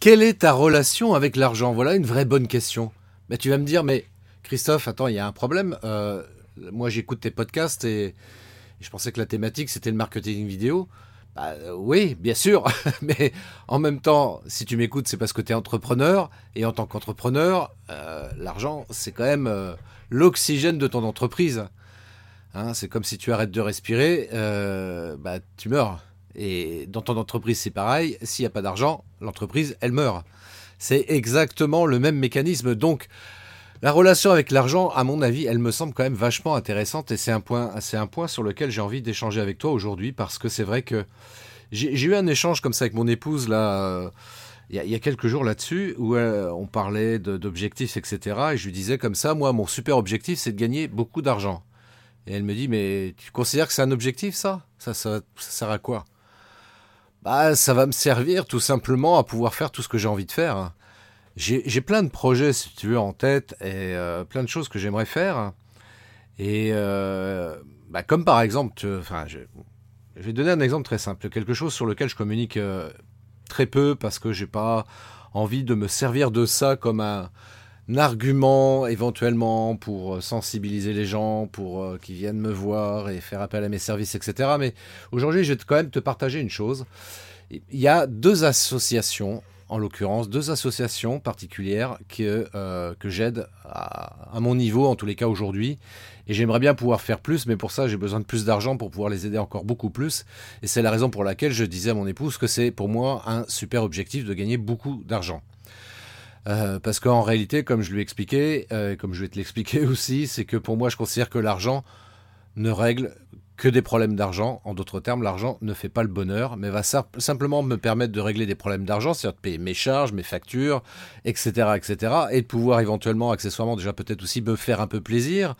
Quelle est ta relation avec l'argent? Voilà une vraie bonne question. Mais tu vas me dire, mais Christophe, attends, il y a un problème. Euh, moi, j'écoute tes podcasts et je pensais que la thématique, c'était le marketing vidéo. Bah, euh, oui, bien sûr, mais en même temps, si tu m'écoutes, c'est parce que tu es entrepreneur, et en tant qu'entrepreneur, euh, l'argent, c'est quand même l'oxygène de ton entreprise. Hein, c'est comme si tu arrêtes de respirer, bah, tu meurs. Et dans ton entreprise, c'est pareil. S'il n'y a pas d'argent, l'entreprise, elle meurt. C'est exactement le même mécanisme. Donc, la relation avec l'argent, à mon avis, elle me semble quand même vachement intéressante et c'est un point, un point sur lequel j'ai envie d'échanger avec toi aujourd'hui parce que c'est vrai que j'ai eu un échange comme ça avec mon épouse là. Il y, a, quelques jours là-dessus où euh, on parlait d'objectifs, etc. Et je lui disais comme ça, moi, mon super objectif, c'est de gagner beaucoup d'argent. Et elle me dit, mais tu considères que c'est un objectif, ça, ça, ça sert à quoi? Bah, ça va me servir tout simplement à pouvoir faire tout ce que j'ai envie de faire. J'ai plein de projets, si tu veux, en tête et euh, plein de choses que j'aimerais faire. Et euh, bah, comme par exemple, je, vais donner un exemple très simple, quelque chose sur lequel je communique euh, très peu parce que j'ai pas envie de me servir de ça comme un, argument éventuellement pour euh, sensibiliser les gens, pour euh, qu'ils viennent me voir et faire appel à mes services, etc. Mais aujourd'hui, je vais quand même te partager une chose. Il y a deux associations, en l'occurrence, deux associations particulières que, euh, que j'aide à, à, mon niveau, en tous les cas aujourd'hui. Et j'aimerais bien pouvoir faire plus, mais pour ça, j'ai besoin de plus d'argent pour pouvoir les aider encore beaucoup plus. Et c'est la raison pour laquelle je disais à mon épouse que c'est pour moi un super objectif de gagner beaucoup d'argent. Euh, parce qu'en réalité, comme je lui ai expliqué, euh, comme je vais te l'expliquer aussi, c'est que pour moi, je considère que l'argent ne règle que des problèmes d'argent. En d'autres termes, l'argent ne fait pas le bonheur, mais va simplement me permettre de régler des problèmes d'argent, c'est-à-dire de payer mes charges, mes factures, etc., etc., et de pouvoir éventuellement, accessoirement, déjà peut-être aussi me faire un peu plaisir,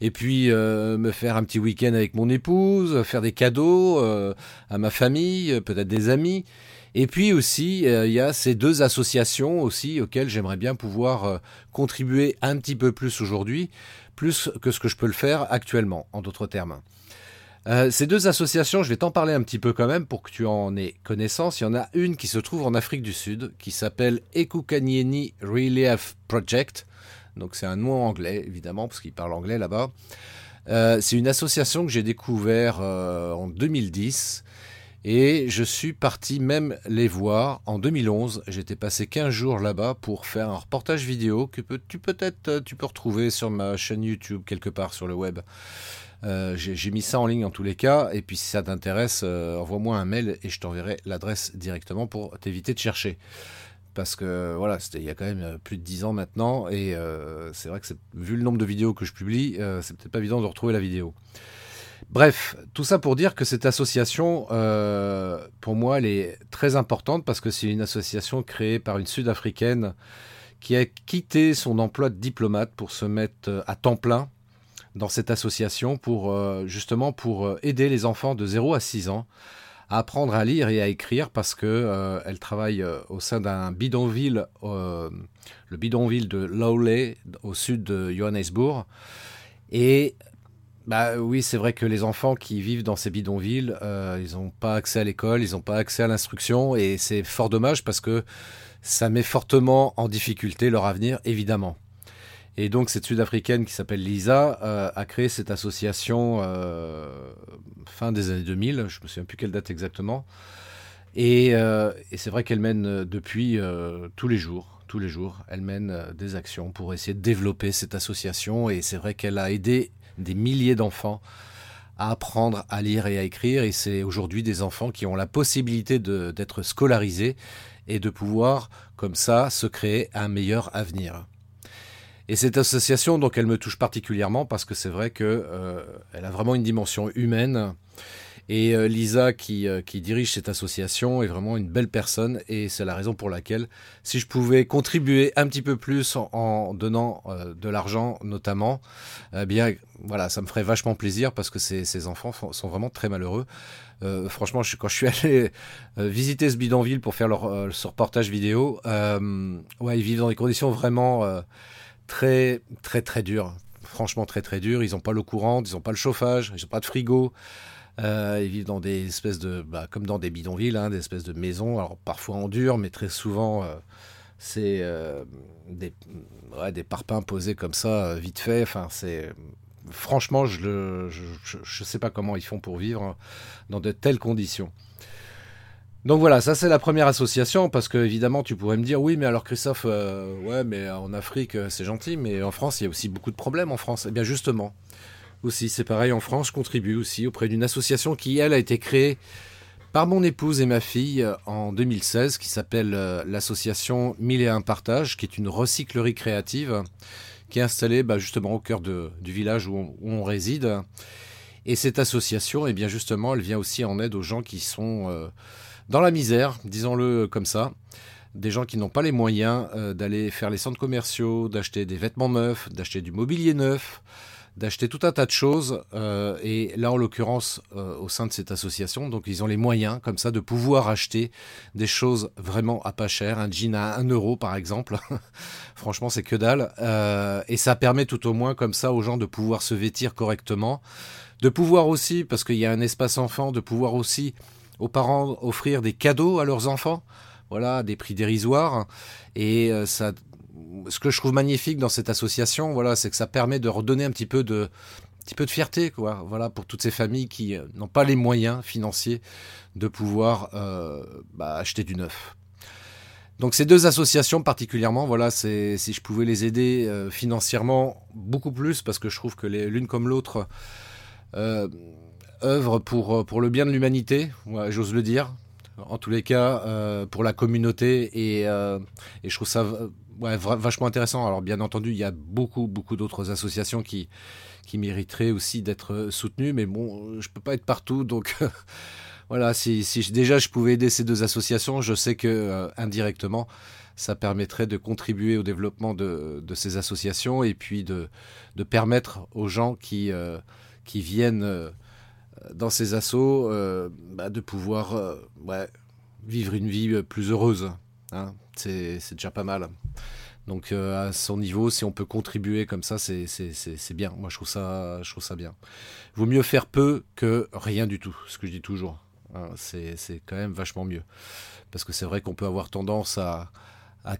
et puis euh, me faire un petit week-end avec mon épouse, faire des cadeaux à ma famille, peut-être des amis. Et puis aussi, euh, il y a ces deux associations aussi auxquelles j'aimerais bien pouvoir euh, contribuer un petit peu plus aujourd'hui, plus que ce que je peux le faire actuellement, en d'autres termes. Euh, ces deux associations, je vais t'en parler un petit peu quand même pour que tu en aies connaissance. Il y en a une qui se trouve en Afrique du Sud, qui s'appelle Ekukanieni Relief Project. Donc c'est un nom anglais, évidemment, parce qu'ils parlent anglais là-bas. c'est une association que j'ai découvert en 2010 et je suis parti même les voir en 2011. J'étais passé 15 jours là-bas pour faire un reportage vidéo que tu peut-être euh, tu peux retrouver sur ma chaîne YouTube quelque part sur le web. Euh, j'ai mis ça en ligne en tous les cas. Et puis si ça t'intéresse, euh, envoie-moi un mail et je t'enverrai l'adresse directement pour t'éviter de chercher. Parce que voilà, c'était il y a quand même plus de 10 ans maintenant. Et c'est vrai que vu le nombre de vidéos que je publie, c'est peut-être pas évident de retrouver la vidéo. Bref, tout ça pour dire que cette association, euh, pour moi, elle est très importante parce que c'est une association créée par une Sud-Africaine qui a quitté son emploi de diplomate pour se mettre euh, à temps plein dans cette association pour euh, justement pour aider les enfants de 0 à 6 ans à apprendre à lire et à écrire parce que elle travaille au sein d'un bidonville, le bidonville de Lowley au sud de Johannesburg. Et bah oui, c'est vrai que les enfants qui vivent dans ces bidonvilles, euh, ils n'ont pas accès à l'école, ils n'ont pas accès à l'instruction, et c'est fort dommage parce que ça met fortement en difficulté leur avenir, évidemment. Et donc cette Sud-Africaine qui s'appelle Lisa euh, a créé cette association euh, fin des années 2000, je me souviens plus quelle date exactement. Et, et c'est vrai qu'elle mène depuis tous les jours, tous les jours, elle mène des actions pour essayer de développer cette association. Et c'est vrai qu'elle a aidé des milliers d'enfants à apprendre à lire et à écrire. Et c'est aujourd'hui des enfants qui ont la possibilité d'être scolarisés et de pouvoir, comme ça, se créer un meilleur avenir. Et cette association, donc, elle me touche particulièrement parce que c'est vrai qu'elle euh, a vraiment une dimension humaine. Et euh, Lisa, qui, euh, qui, dirige cette association, est vraiment une belle personne et c'est la raison pour laquelle, si je pouvais contribuer un petit peu plus en, donnant euh, de l'argent, notamment, eh bien, voilà, ça me ferait vachement plaisir parce que ces, enfants sont vraiment très malheureux. franchement, quand je suis allé visiter ce bidonville pour faire leur, ce reportage vidéo, ils vivent dans des conditions vraiment très, très, très dures. Franchement, très, très dures. Ils n'ont pas l'eau courante, ils n'ont pas le chauffage, ils n'ont pas de frigo. Euh, ils vivent dans des espèces de, bah, comme dans des bidonvilles, hein, des espèces de maisons, alors parfois en dur, mais très souvent euh, c'est euh, des, ouais, parpaings posés comme ça, vite fait. Enfin, c'est franchement, je ne sais pas comment ils font pour vivre hein, dans de telles conditions. Donc voilà, ça c'est la première association parce que évidemment tu pourrais me dire oui mais alors Christophe ouais mais en Afrique c'est gentil mais en France il y a aussi beaucoup de problèmes en France. Eh bien justement, aussi. C'est pareil en France, je contribue aussi auprès d'une association qui, elle, a été créée par mon épouse et ma fille euh, en 2016, qui s'appelle euh, l'association Mille et un Partage, qui est une recyclerie créative, qui est installée bah, justement au cœur du village où on, réside. Et cette association, eh bien justement, elle vient aussi en aide aux gens qui sont euh, dans la misère, disons-le comme ça. Des gens qui n'ont pas les moyens d'aller faire les centres commerciaux, d'acheter des vêtements neufs, d'acheter du mobilier neuf, d'acheter tout un tas de choses. Euh, et là, en l'occurrence, euh, au sein de cette association, donc ils ont les moyens, comme ça, de pouvoir acheter des choses vraiment à pas cher. Un jean à 1 euro, par exemple. Franchement, c'est que dalle. Euh, et ça permet tout au moins, comme ça, aux gens de pouvoir se vêtir correctement. De pouvoir aussi, parce qu'il y a un espace enfant, de pouvoir aussi aux parents offrir des cadeaux à leurs enfants. Voilà, des prix dérisoires. Et ça ce que je trouve magnifique dans cette association, voilà, c'est que ça permet de redonner un petit peu de, petit peu de fierté, quoi. Voilà, pour toutes ces familles qui euh, n'ont pas les moyens financiers de pouvoir euh, bah, acheter du neuf. Donc ces deux associations particulièrement, voilà, c'est si je pouvais les aider euh, financièrement beaucoup plus, parce que je trouve que l'une comme l'autre euh, œuvrent pour, pour le bien de l'humanité, j'ose le dire. En tous les cas, pour la communauté, et, et je trouve ça ouais, vachement intéressant. Alors bien entendu, il y a beaucoup, beaucoup d'autres associations qui, qui mériteraient aussi d'être soutenues, mais bon, je peux pas être partout, donc voilà, si, déjà je pouvais aider ces deux associations, je sais que euh, indirectement, ça permettrait de contribuer au développement de, de ces associations et puis de, de permettre aux gens qui, euh, qui viennent euh, dans ces assos bah, de pouvoir ouais, vivre une vie plus heureuse. Hein, c'est déjà pas mal. Donc euh, à son niveau, si on peut contribuer comme ça, c'est bien. Moi, je trouve ça, je trouve ça bien. Vaut mieux faire peu que rien du tout, ce que je dis toujours. Hein, c'est quand même vachement mieux. Parce que c'est vrai qu'on peut avoir tendance à,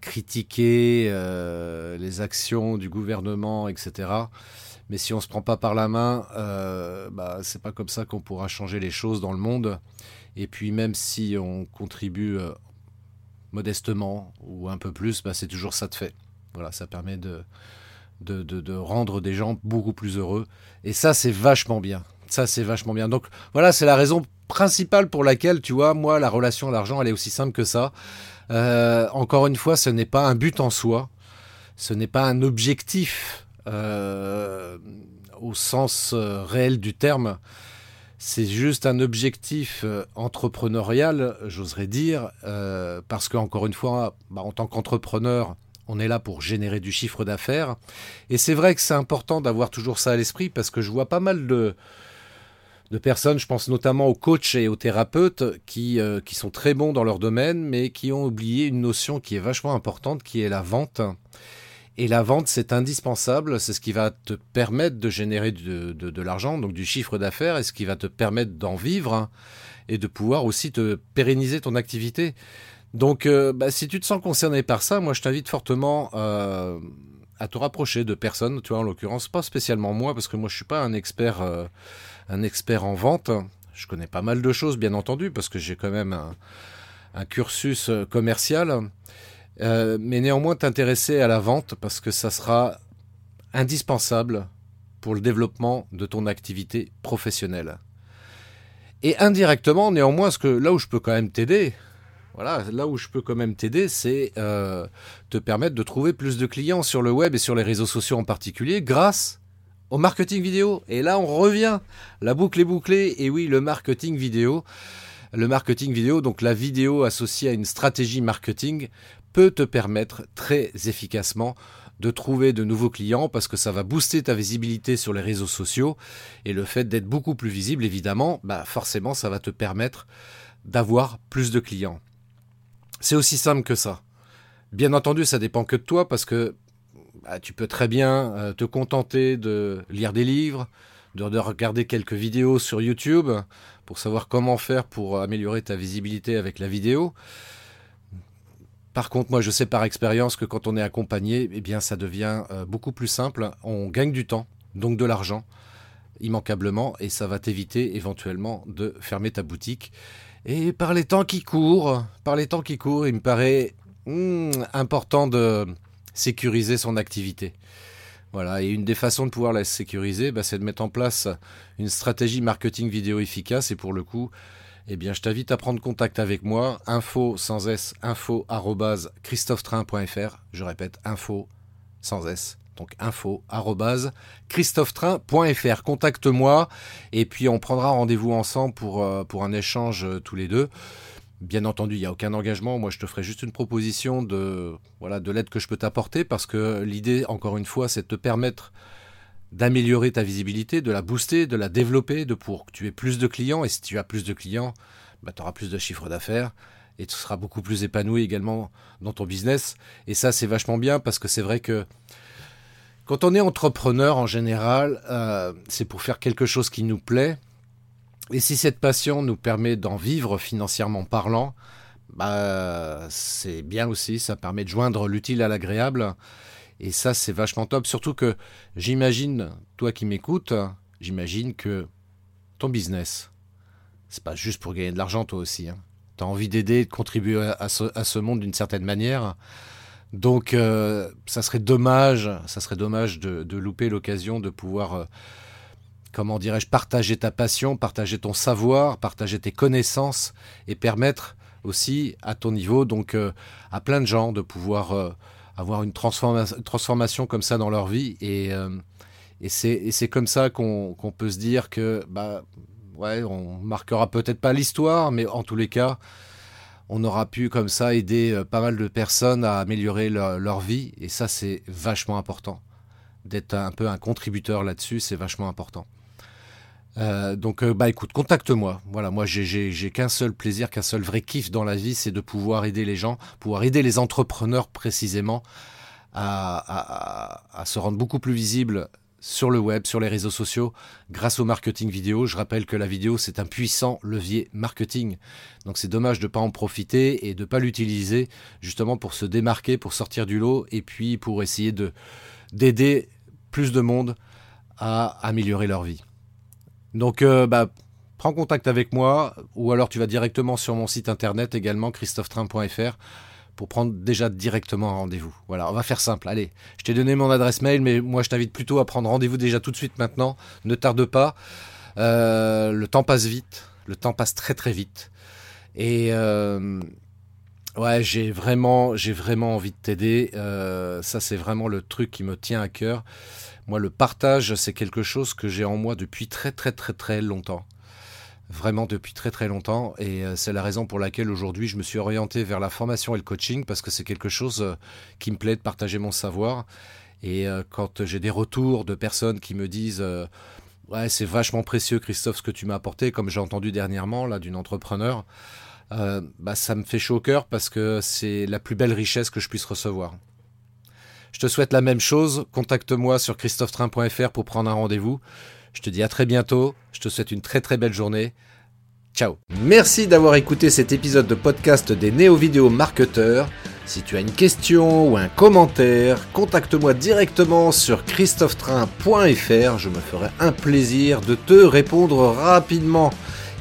critiquer euh, les actions du gouvernement, etc. Mais si on se prend pas par la main, euh, bah, c'est pas comme ça qu'on pourra changer les choses dans le monde. Et puis même si on contribue modestement ou un peu plus, bah, c'est toujours ça de fait. Voilà, ça permet de, de, de, rendre des gens beaucoup plus heureux. Et ça, c'est vachement bien. Ça, c'est vachement bien. Donc voilà, c'est la raison principale pour laquelle, tu vois, moi, la relation à l'argent, elle est aussi simple que ça. Euh, encore une fois, ce n'est pas un but en soi. Ce n'est pas un objectif euh, au sens euh, réel du terme c'est juste un objectif euh, entrepreneurial, j'oserais dire, euh, parce qu'encore une fois, bah, en tant qu'entrepreneur, on est là pour générer du chiffre d'affaires. Et c'est vrai que c'est important d'avoir toujours ça à l'esprit, parce que je vois pas mal de, personnes, je pense notamment aux coachs et aux thérapeutes, euh, qui sont très bons dans leur domaine, mais qui ont oublié une notion qui est vachement importante, qui est la vente. Et la vente, c'est indispensable. C'est ce qui va te permettre de générer de, l'argent, donc du chiffre d'affaires, et ce qui va te permettre d'en vivre hein, et de pouvoir aussi te pérenniser ton activité. Donc, euh, bah, si tu te sens concerné par ça, moi, je t'invite fortement euh, à te rapprocher de personnes. Tu vois, en l'occurrence, pas spécialement moi, parce que moi, je suis pas un expert, euh, un expert en vente. Je connais pas mal de choses, bien entendu, parce que j'ai quand même un cursus commercial. Euh, mais néanmoins t'intéresser à la vente parce que ça sera indispensable pour le développement de ton activité professionnelle. Et indirectement, néanmoins, ce que là où je peux quand même t'aider, voilà, là où je peux quand même t'aider, c'est euh, te permettre de trouver plus de clients sur le web et sur les réseaux sociaux en particulier, grâce au marketing vidéo. Et là, on revient. La boucle est bouclée. Et oui, le marketing vidéo. Le marketing vidéo, donc la vidéo associée à une stratégie marketing, peut te permettre très efficacement de trouver de nouveaux clients parce que ça va booster ta visibilité sur les réseaux sociaux et le fait d'être beaucoup plus visible évidemment, bah forcément ça va te permettre d'avoir plus de clients. C'est aussi simple que ça. Bien entendu, ça dépend que de toi parce que bah, tu peux très bien euh, te contenter de lire des livres, de, regarder quelques vidéos sur YouTube pour savoir comment faire pour améliorer ta visibilité avec la vidéo. Par contre, moi, je sais par expérience que quand on est accompagné, eh bien, ça devient euh, beaucoup plus simple. On gagne du temps, donc de l'argent, immanquablement, et ça va t'éviter éventuellement de fermer ta boutique. Et par les temps qui courent, par les temps qui courent, il me paraît hmm, important de sécuriser son activité. Voilà, et une des façons de pouvoir la sécuriser, bah, c'est de mettre en place une stratégie marketing vidéo efficace. Et pour le coup, eh bien, je t'invite à prendre contact avec moi. Info sans S, info christophetrain.fr. Je répète, info sans S. Donc info christophetrain.fr. Contacte-moi et puis on prendra rendez-vous ensemble pour, euh, pour un échange euh, tous les deux. Bien entendu, il n'y a aucun engagement. Moi, je te ferai juste une proposition de, voilà, de l'aide que je peux t'apporter parce que l'idée, encore une fois, c'est de te permettre d'améliorer ta visibilité, de la booster, de la développer, de pour que tu aies plus de clients. Et si tu as plus de clients, bah, tu auras plus de chiffre d'affaires et tu seras beaucoup plus épanoui également dans ton business. Et ça, c'est vachement bien parce que c'est vrai que quand on est entrepreneur en général, euh, c'est pour faire quelque chose qui nous plaît. Et si cette passion nous permet d'en vivre financièrement parlant, bah, c'est bien aussi, ça permet de joindre l'utile à l'agréable. Et ça, c'est vachement top. Surtout que j'imagine, toi qui m'écoutes, j'imagine que ton business, c'est pas juste pour gagner de l'argent, toi aussi. Hein. Tu as envie d'aider, de contribuer à ce, monde d'une certaine manière. Donc, euh, ça serait dommage, ça serait dommage de, louper l'occasion de pouvoir, euh, comment dirais-je, partager ta passion, partager ton savoir, partager tes connaissances et permettre aussi à ton niveau, donc euh, à plein de gens de pouvoir avoir une transformation comme ça dans leur vie. Et, euh, et c'est comme ça qu'on peut se dire que, bah, ouais, on marquera peut-être pas l'histoire, mais en tous les cas, on aura pu comme ça aider euh, pas mal de personnes à améliorer leur vie. Et ça, c'est vachement important. D'être un peu un contributeur là-dessus, c'est vachement important. Euh, donc, euh, bah écoute, contacte-moi. Voilà, moi j'ai qu'un seul plaisir, qu'un seul vrai kiff dans la vie, c'est de pouvoir aider les gens, pouvoir aider les entrepreneurs précisément à, se rendre beaucoup plus visibles sur le web, sur les réseaux sociaux, grâce au marketing vidéo. Je rappelle que la vidéo, c'est un puissant levier marketing. Donc c'est dommage de ne pas en profiter et de ne pas l'utiliser justement pour se démarquer, pour sortir du lot et puis pour essayer de d'aider plus de monde à améliorer leur vie. Donc, euh, bah, prends contact avec moi ou alors tu vas directement sur mon site internet également, christophetrain.fr pour prendre déjà directement rendez-vous. Voilà, on va faire simple. Allez, je t'ai donné mon adresse mail, mais moi je t'invite plutôt à prendre rendez-vous déjà tout de suite maintenant. Ne tarde pas. Euh, le temps passe vite. Le temps passe très très vite. Et euh, ouais, j'ai vraiment, j'ai vraiment envie de t'aider. ça, c'est vraiment le truc qui me tient à cœur. Moi, le partage, c'est quelque chose que j'ai en moi depuis très très très très longtemps. Vraiment depuis très très longtemps. Et euh, c'est la raison pour laquelle aujourd'hui je me suis orienté vers la formation et le coaching parce que c'est quelque chose euh, qui me plaît de partager mon savoir. Et euh, quand j'ai des retours de personnes qui me disent Ouais, c'est vachement précieux, Christophe, ce que tu m'as apporté, comme j'ai entendu dernièrement là d'une entrepreneur, bah, ça me fait chaud au cœur parce que c'est la plus belle richesse que je puisse recevoir. Je te souhaite la même chose. Contacte-moi sur christophetrain.fr pour prendre un rendez-vous. Je te dis à très bientôt. Je te souhaite une très très belle journée. Ciao. Merci d'avoir écouté cet épisode de podcast des néo-vidéo marketeurs. Si tu as une question ou un commentaire, contacte-moi directement sur christophetrain.fr. Je me ferai un plaisir de te répondre rapidement.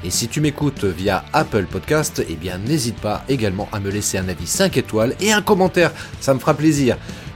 Et si tu m'écoutes via Apple Podcast, eh bien n'hésite pas également à me laisser un avis 5 étoiles et un commentaire, ça me fera plaisir.